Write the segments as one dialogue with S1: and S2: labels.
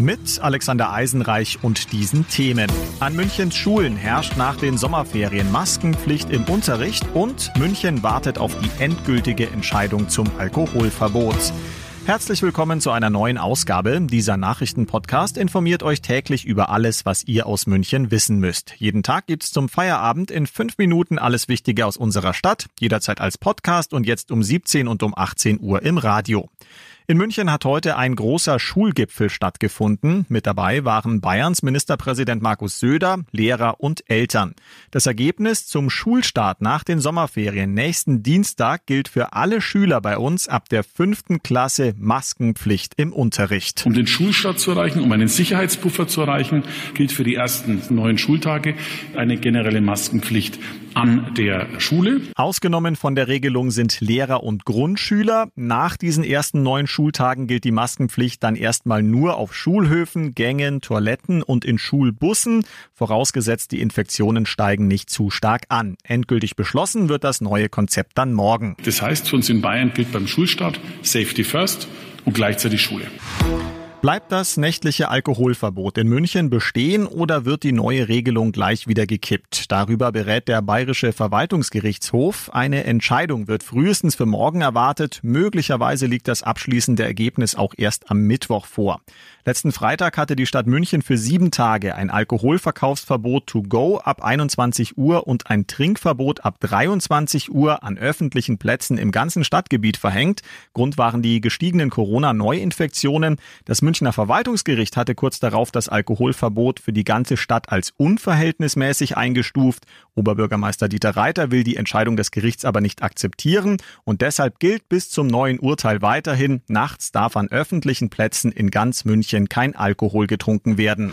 S1: Mit Alexander Eisenreich und diesen Themen. An Münchens Schulen herrscht nach den Sommerferien Maskenpflicht im Unterricht und München wartet auf die endgültige Entscheidung zum Alkoholverbot. Herzlich willkommen zu einer neuen Ausgabe. Dieser Nachrichtenpodcast informiert euch täglich über alles, was ihr aus München wissen müsst. Jeden Tag gibt's zum Feierabend in fünf Minuten alles Wichtige aus unserer Stadt, jederzeit als Podcast und jetzt um 17 und um 18 Uhr im Radio. In München hat heute ein großer Schulgipfel stattgefunden. Mit dabei waren Bayerns Ministerpräsident Markus Söder, Lehrer und Eltern. Das Ergebnis zum Schulstart nach den Sommerferien nächsten Dienstag gilt für alle Schüler bei uns ab der fünften Klasse Maskenpflicht im Unterricht.
S2: Um den Schulstart zu erreichen, um einen Sicherheitspuffer zu erreichen, gilt für die ersten neun Schultage eine generelle Maskenpflicht an der Schule.
S1: Ausgenommen von der Regelung sind Lehrer und Grundschüler. Nach diesen ersten neun Schultagen gilt die Maskenpflicht dann erstmal nur auf Schulhöfen, Gängen, Toiletten und in Schulbussen, vorausgesetzt die Infektionen steigen nicht zu stark an. Endgültig beschlossen wird das neue Konzept dann morgen.
S2: Das heißt, für uns in Bayern gilt beim Schulstart Safety First und gleichzeitig Schule.
S1: Bleibt das nächtliche Alkoholverbot in München bestehen oder wird die neue Regelung gleich wieder gekippt? Darüber berät der Bayerische Verwaltungsgerichtshof. Eine Entscheidung wird frühestens für morgen erwartet. Möglicherweise liegt das abschließende Ergebnis auch erst am Mittwoch vor. Letzten Freitag hatte die Stadt München für sieben Tage ein Alkoholverkaufsverbot to go ab 21 Uhr und ein Trinkverbot ab 23 Uhr an öffentlichen Plätzen im ganzen Stadtgebiet verhängt. Grund waren die gestiegenen Corona-Neuinfektionen. Das Münchner Verwaltungsgericht hatte kurz darauf das Alkoholverbot für die ganze Stadt als unverhältnismäßig eingestuft. Oberbürgermeister Dieter Reiter will die Entscheidung des Gerichts aber nicht akzeptieren und deshalb gilt bis zum neuen Urteil weiterhin, nachts darf an öffentlichen Plätzen in ganz München kein Alkohol getrunken werden.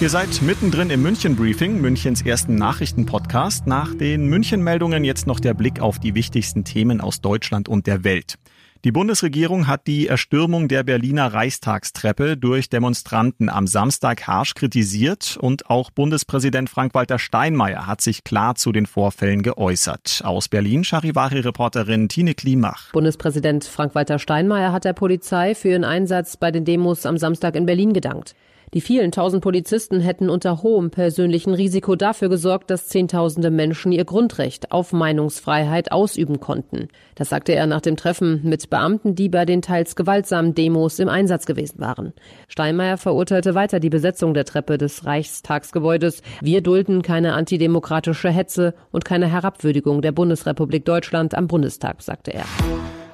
S1: Ihr seid mittendrin im München Briefing, Münchens ersten Nachrichtenpodcast. Nach den München Meldungen jetzt noch der Blick auf die wichtigsten Themen aus Deutschland und der Welt. Die Bundesregierung hat die Erstürmung der Berliner Reichstagstreppe durch Demonstranten am Samstag harsch kritisiert und auch Bundespräsident Frank-Walter Steinmeier hat sich klar zu den Vorfällen geäußert. Aus Berlin Charivari-Reporterin Tine Klimach.
S3: Bundespräsident Frank-Walter Steinmeier hat der Polizei für ihren Einsatz bei den Demos am Samstag in Berlin gedankt. Die vielen tausend Polizisten hätten unter hohem persönlichen Risiko dafür gesorgt, dass Zehntausende Menschen ihr Grundrecht auf Meinungsfreiheit ausüben konnten. Das sagte er nach dem Treffen mit Beamten, die bei den teils gewaltsamen Demos im Einsatz gewesen waren. Steinmeier verurteilte weiter die Besetzung der Treppe des Reichstagsgebäudes. Wir dulden keine antidemokratische Hetze und keine Herabwürdigung der Bundesrepublik Deutschland am Bundestag, sagte er.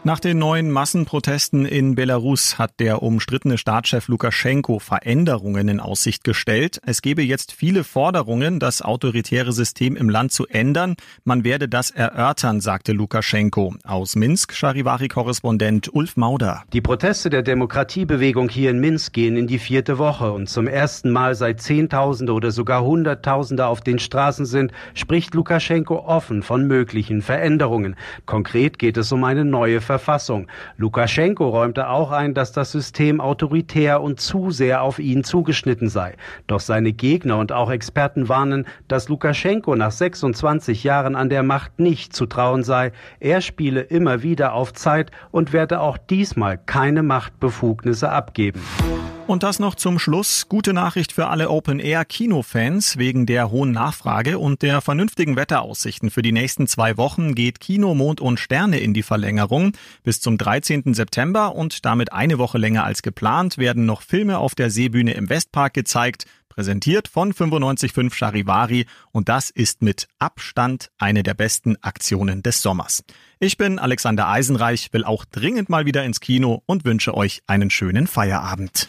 S1: Nach den neuen Massenprotesten in Belarus hat der umstrittene Staatschef Lukaschenko Veränderungen in Aussicht gestellt. Es gebe jetzt viele Forderungen, das autoritäre System im Land zu ändern. Man werde das erörtern, sagte Lukaschenko. Aus Minsk, Charivari-Korrespondent Ulf Mauder.
S4: Die Proteste der Demokratiebewegung hier in Minsk gehen in die vierte Woche und zum ersten Mal seit Zehntausende oder sogar Hunderttausende auf den Straßen sind, spricht Lukaschenko offen von möglichen Veränderungen. Konkret geht es um eine neue Verfassung. Lukaschenko räumte auch ein, dass das System autoritär und zu sehr auf ihn zugeschnitten sei. Doch seine Gegner und auch Experten warnen, dass Lukaschenko nach 26 Jahren an der Macht nicht zu trauen sei. Er spiele immer wieder auf Zeit und werde auch diesmal keine Machtbefugnisse abgeben.
S1: Und das noch zum Schluss. Gute Nachricht für alle Open-Air-Kinofans. Wegen der hohen Nachfrage und der vernünftigen Wetteraussichten für die nächsten zwei Wochen geht Kino, Mond und Sterne in die Verlängerung. Bis zum 13. September und damit eine Woche länger als geplant werden noch Filme auf der Seebühne im Westpark gezeigt präsentiert von 955 Charivari und das ist mit Abstand eine der besten Aktionen des Sommers. Ich bin Alexander Eisenreich, will auch dringend mal wieder ins Kino und wünsche euch einen schönen Feierabend.